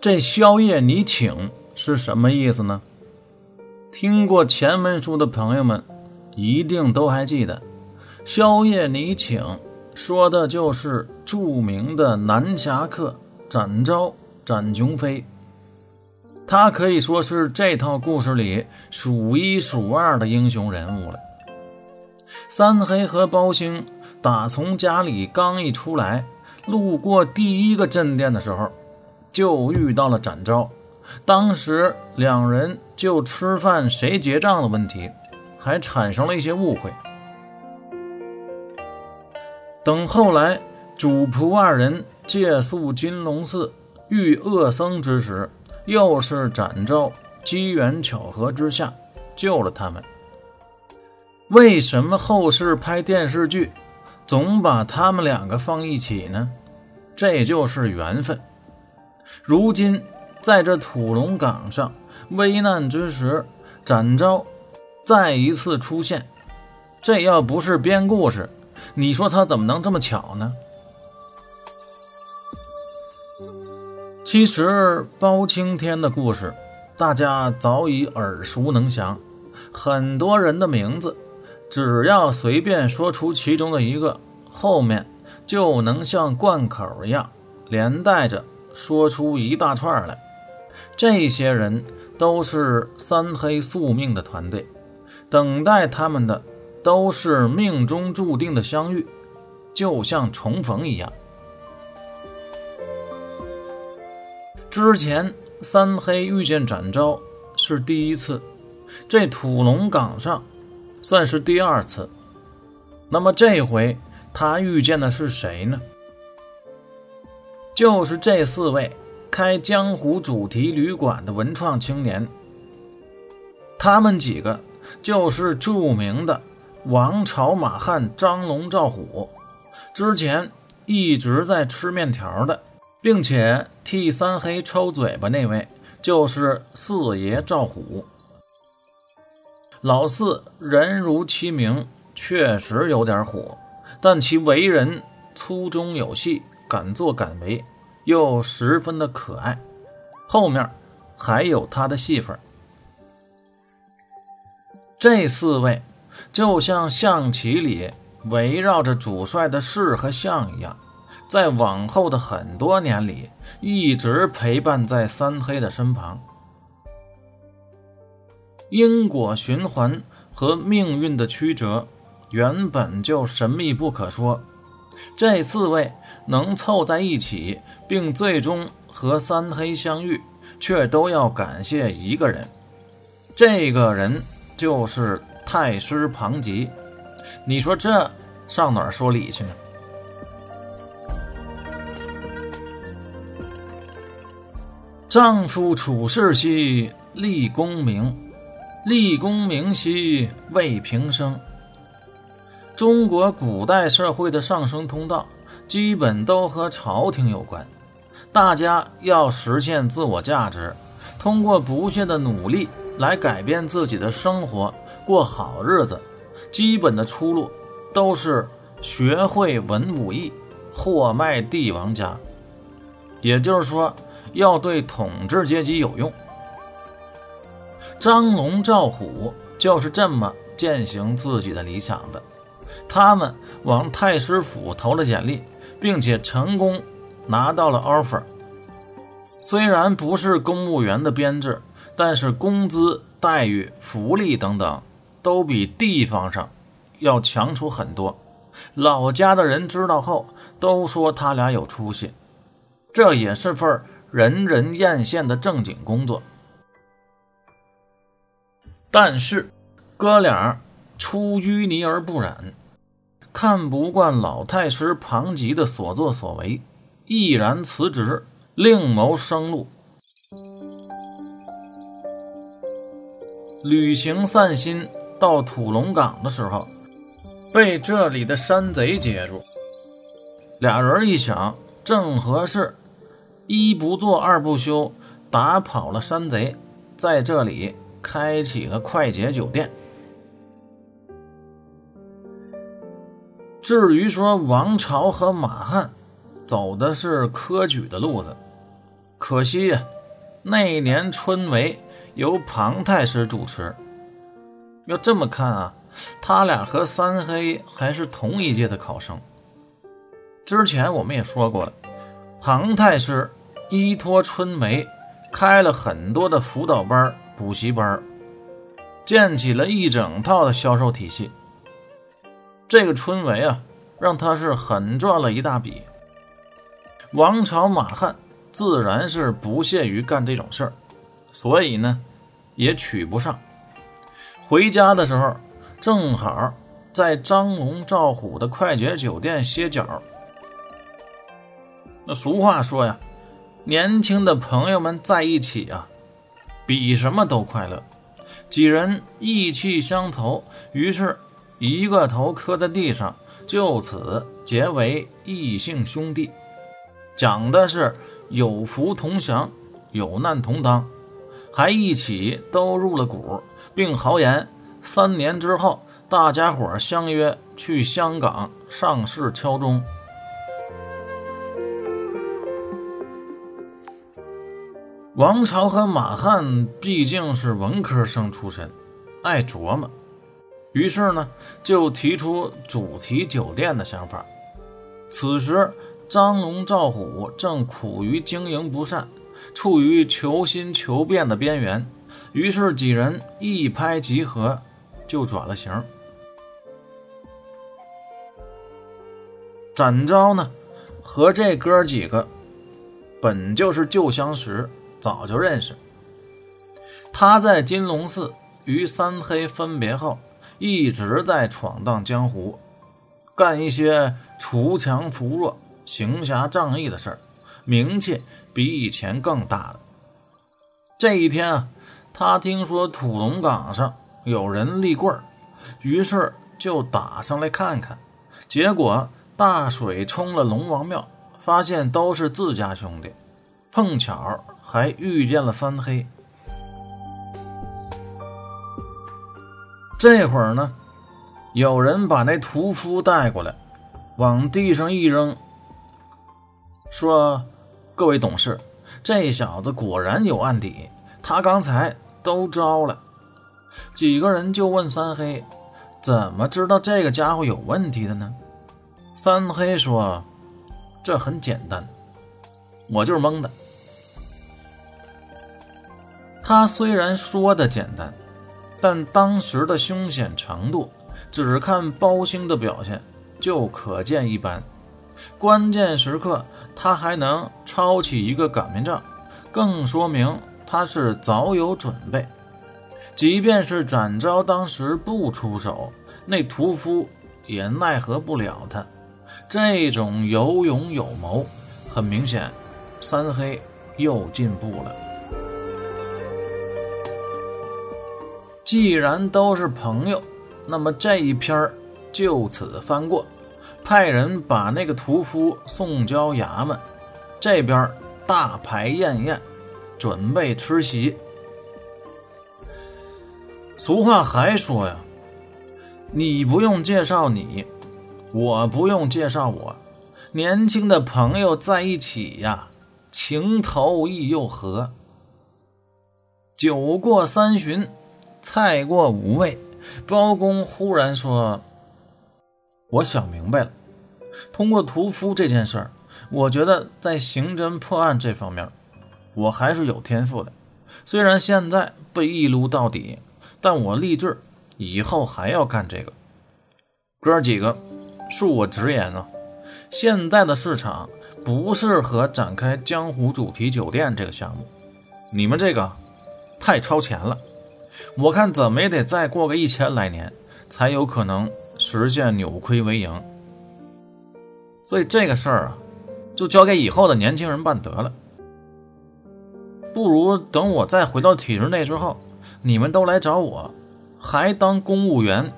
这宵夜你请是什么意思呢？听过前文书的朋友们一定都还记得，宵夜你请说的就是著名的男侠客展昭、展雄飞。他可以说是这套故事里数一数二的英雄人物了。三黑和包兴打从家里刚一出来，路过第一个镇店的时候，就遇到了展昭。当时两人就吃饭谁结账的问题，还产生了一些误会。等后来主仆二人借宿金龙寺遇恶僧之时。又是展昭机缘巧合之下救了他们。为什么后世拍电视剧总把他们两个放一起呢？这就是缘分。如今在这土龙岗上危难之时，展昭再一次出现，这要不是编故事，你说他怎么能这么巧呢？其实包青天的故事，大家早已耳熟能详。很多人的名字，只要随便说出其中的一个，后面就能像贯口一样，连带着说出一大串来。这些人都是三黑宿命的团队，等待他们的都是命中注定的相遇，就像重逢一样。之前三黑遇见展昭是第一次，这土龙岗上算是第二次。那么这回他遇见的是谁呢？就是这四位开江湖主题旅馆的文创青年。他们几个就是著名的王朝马汉张龙赵虎，之前一直在吃面条的。并且替三黑抽嘴巴那位就是四爷赵虎。老四人如其名，确实有点虎，但其为人粗中有细，敢作敢为，又十分的可爱。后面还有他的戏份。这四位就像象棋里围绕着主帅的士和象一样。在往后的很多年里，一直陪伴在三黑的身旁。因果循环和命运的曲折，原本就神秘不可说。这四位能凑在一起，并最终和三黑相遇，却都要感谢一个人。这个人就是太师庞吉。你说这上哪儿说理去呢？丈夫处世兮立功名，立功名兮为平生。中国古代社会的上升通道，基本都和朝廷有关。大家要实现自我价值，通过不懈的努力来改变自己的生活，过好日子。基本的出路都是学会文武艺，货卖帝王家。也就是说。要对统治阶级有用。张龙、赵虎就是这么践行自己的理想的。他们往太师府投了简历，并且成功拿到了 offer。虽然不是公务员的编制，但是工资待遇、福利等等都比地方上要强出很多。老家的人知道后都说他俩有出息，这也是份人人艳羡的正经工作，但是哥俩出淤泥而不染，看不惯老太师庞吉的所作所为，毅然辞职，另谋生路。旅行散心到土龙岗的时候，被这里的山贼截住。俩人一想，正合适。一不做二不休，打跑了山贼，在这里开启了快捷酒店。至于说王朝和马汉走的是科举的路子，可惜呀，那年春闱由庞太师主持，要这么看啊，他俩和三黑还是同一届的考生。之前我们也说过了，庞太师。依托春梅，开了很多的辅导班、补习班，建起了一整套的销售体系。这个春梅啊，让他是狠赚了一大笔。王朝马汉自然是不屑于干这种事儿，所以呢，也娶不上。回家的时候，正好在张龙赵虎的快捷酒店歇脚。那俗话说呀，年轻的朋友们在一起啊，比什么都快乐。几人意气相投，于是。一个头磕在地上，就此结为异姓兄弟，讲的是有福同享，有难同当，还一起都入了股，并豪言三年之后，大家伙相约去香港上市敲钟。王朝和马汉毕竟是文科生出身，爱琢磨。于是呢，就提出主题酒店的想法。此时，张龙赵虎正苦于经营不善，处于求新求变的边缘。于是几人一拍即合，就转了型。展昭呢，和这哥几个本就是旧相识，早就认识。他在金龙寺与三黑分别后。一直在闯荡江湖，干一些锄强扶弱、行侠仗义的事儿，名气比以前更大了。这一天啊，他听说土龙岗上有人立棍儿，于是就打上来看看。结果大水冲了龙王庙，发现都是自家兄弟，碰巧还遇见了三黑。这会儿呢，有人把那屠夫带过来，往地上一扔，说：“各位董事，这小子果然有案底，他刚才都招了。”几个人就问三黑：“怎么知道这个家伙有问题的呢？”三黑说：“这很简单，我就是蒙的。”他虽然说的简单。但当时的凶险程度，只看包兴的表现就可见一斑。关键时刻他还能抄起一个擀面杖，更说明他是早有准备。即便是展昭当时不出手，那屠夫也奈何不了他。这种有勇有谋，很明显，三黑又进步了。既然都是朋友，那么这一篇就此翻过，派人把那个屠夫送交衙门，这边大排宴宴，准备吃席。俗话还说呀，你不用介绍你，我不用介绍我，年轻的朋友在一起呀，情投意又合。酒过三巡。菜过五味，包公忽然说：“我想明白了。通过屠夫这件事儿，我觉得在刑侦破案这方面，我还是有天赋的。虽然现在被一撸到底，但我立志以后还要干这个。哥几个，恕我直言啊，现在的市场不适合展开江湖主题酒店这个项目，你们这个太超前了。”我看怎么也得再过个一千来年，才有可能实现扭亏为盈。所以这个事儿啊，就交给以后的年轻人办得了。不如等我再回到体制内之后，你们都来找我，还当公务员。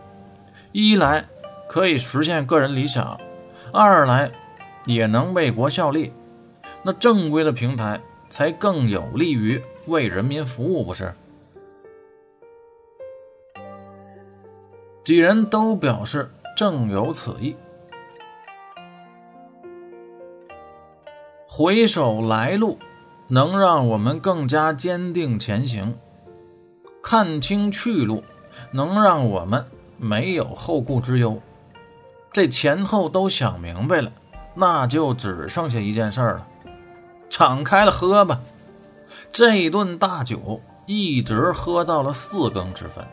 一来可以实现个人理想，二来也能为国效力。那正规的平台才更有利于为人民服务，不是？几人都表示正有此意。回首来路，能让我们更加坚定前行；看清去路，能让我们没有后顾之忧。这前后都想明白了，那就只剩下一件事了，敞开了喝吧。这一顿大酒一直喝到了四更之分。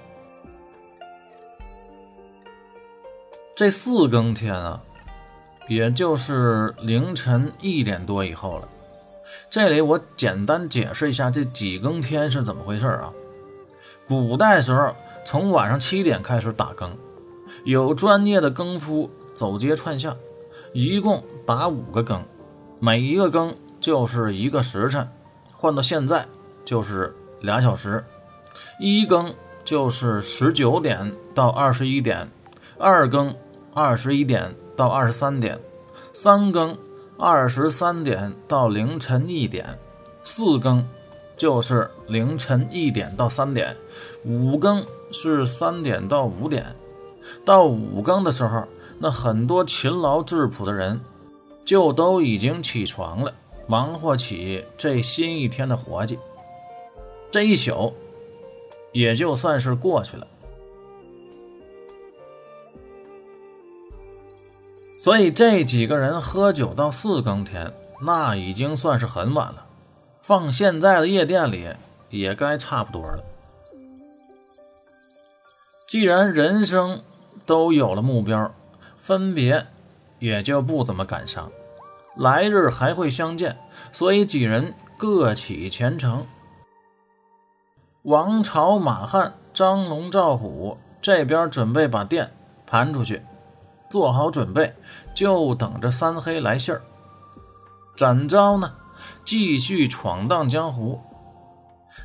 这四更天啊，也就是凌晨一点多以后了。这里我简单解释一下这几更天是怎么回事啊？古代时候，从晚上七点开始打更。有专业的更夫走街串巷，一共打五个更，每一个更就是一个时辰，换到现在就是俩小时。一更就是十九点到二十一点，二更二十一点到二十三点，三更二十三点到凌晨一点，四更就是凌晨一点到三点，五更是三点到五点。到五更的时候，那很多勤劳质朴的人就都已经起床了，忙活起这新一天的活计。这一宿也就算是过去了。所以这几个人喝酒到四更天，那已经算是很晚了。放现在的夜店里，也该差不多了。既然人生，都有了目标，分别也就不怎么感伤。来日还会相见，所以几人各起前程。王朝、马汉、张龙、赵虎这边准备把店盘出去，做好准备，就等着三黑来信儿。展昭呢，继续闯荡江湖。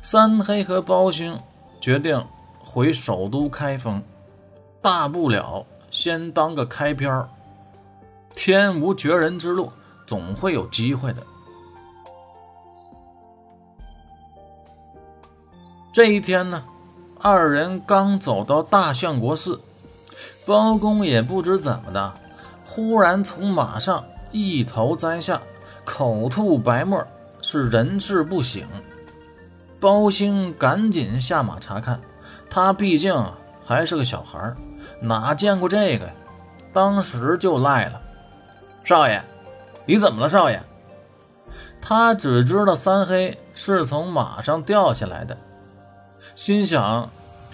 三黑和包兴决定回首都开封。大不了先当个开篇天无绝人之路，总会有机会的。这一天呢，二人刚走到大相国寺，包公也不知怎么的，忽然从马上一头栽下，口吐白沫，是人事不省。包兴赶紧下马查看，他毕竟还是个小孩。哪见过这个呀？当时就赖了。少爷，你怎么了，少爷？他只知道三黑是从马上掉下来的，心想：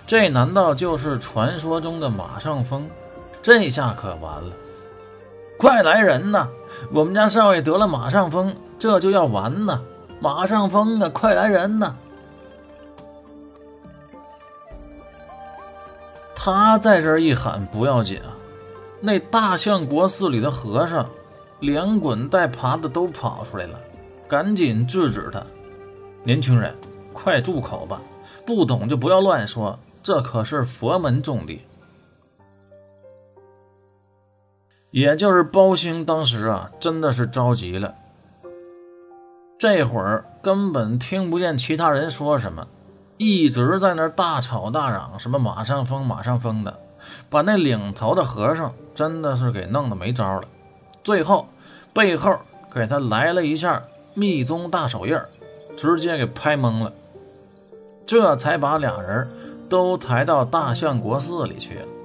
这难道就是传说中的马上疯？这下可完了！快来人呐！我们家少爷得了马上疯，这就要完呐！马上疯啊！快来人呐！他在这一喊不要紧啊，那大相国寺里的和尚连滚带爬的都跑出来了，赶紧制止他。年轻人，快住口吧，不懂就不要乱说，这可是佛门重地。也就是包兴当时啊，真的是着急了，这会儿根本听不见其他人说什么。一直在那大吵大嚷，什么马上封马上封的，把那领头的和尚真的是给弄得没招了。最后背后给他来了一下密宗大手印直接给拍懵了，这才把俩人都抬到大相国寺里去了。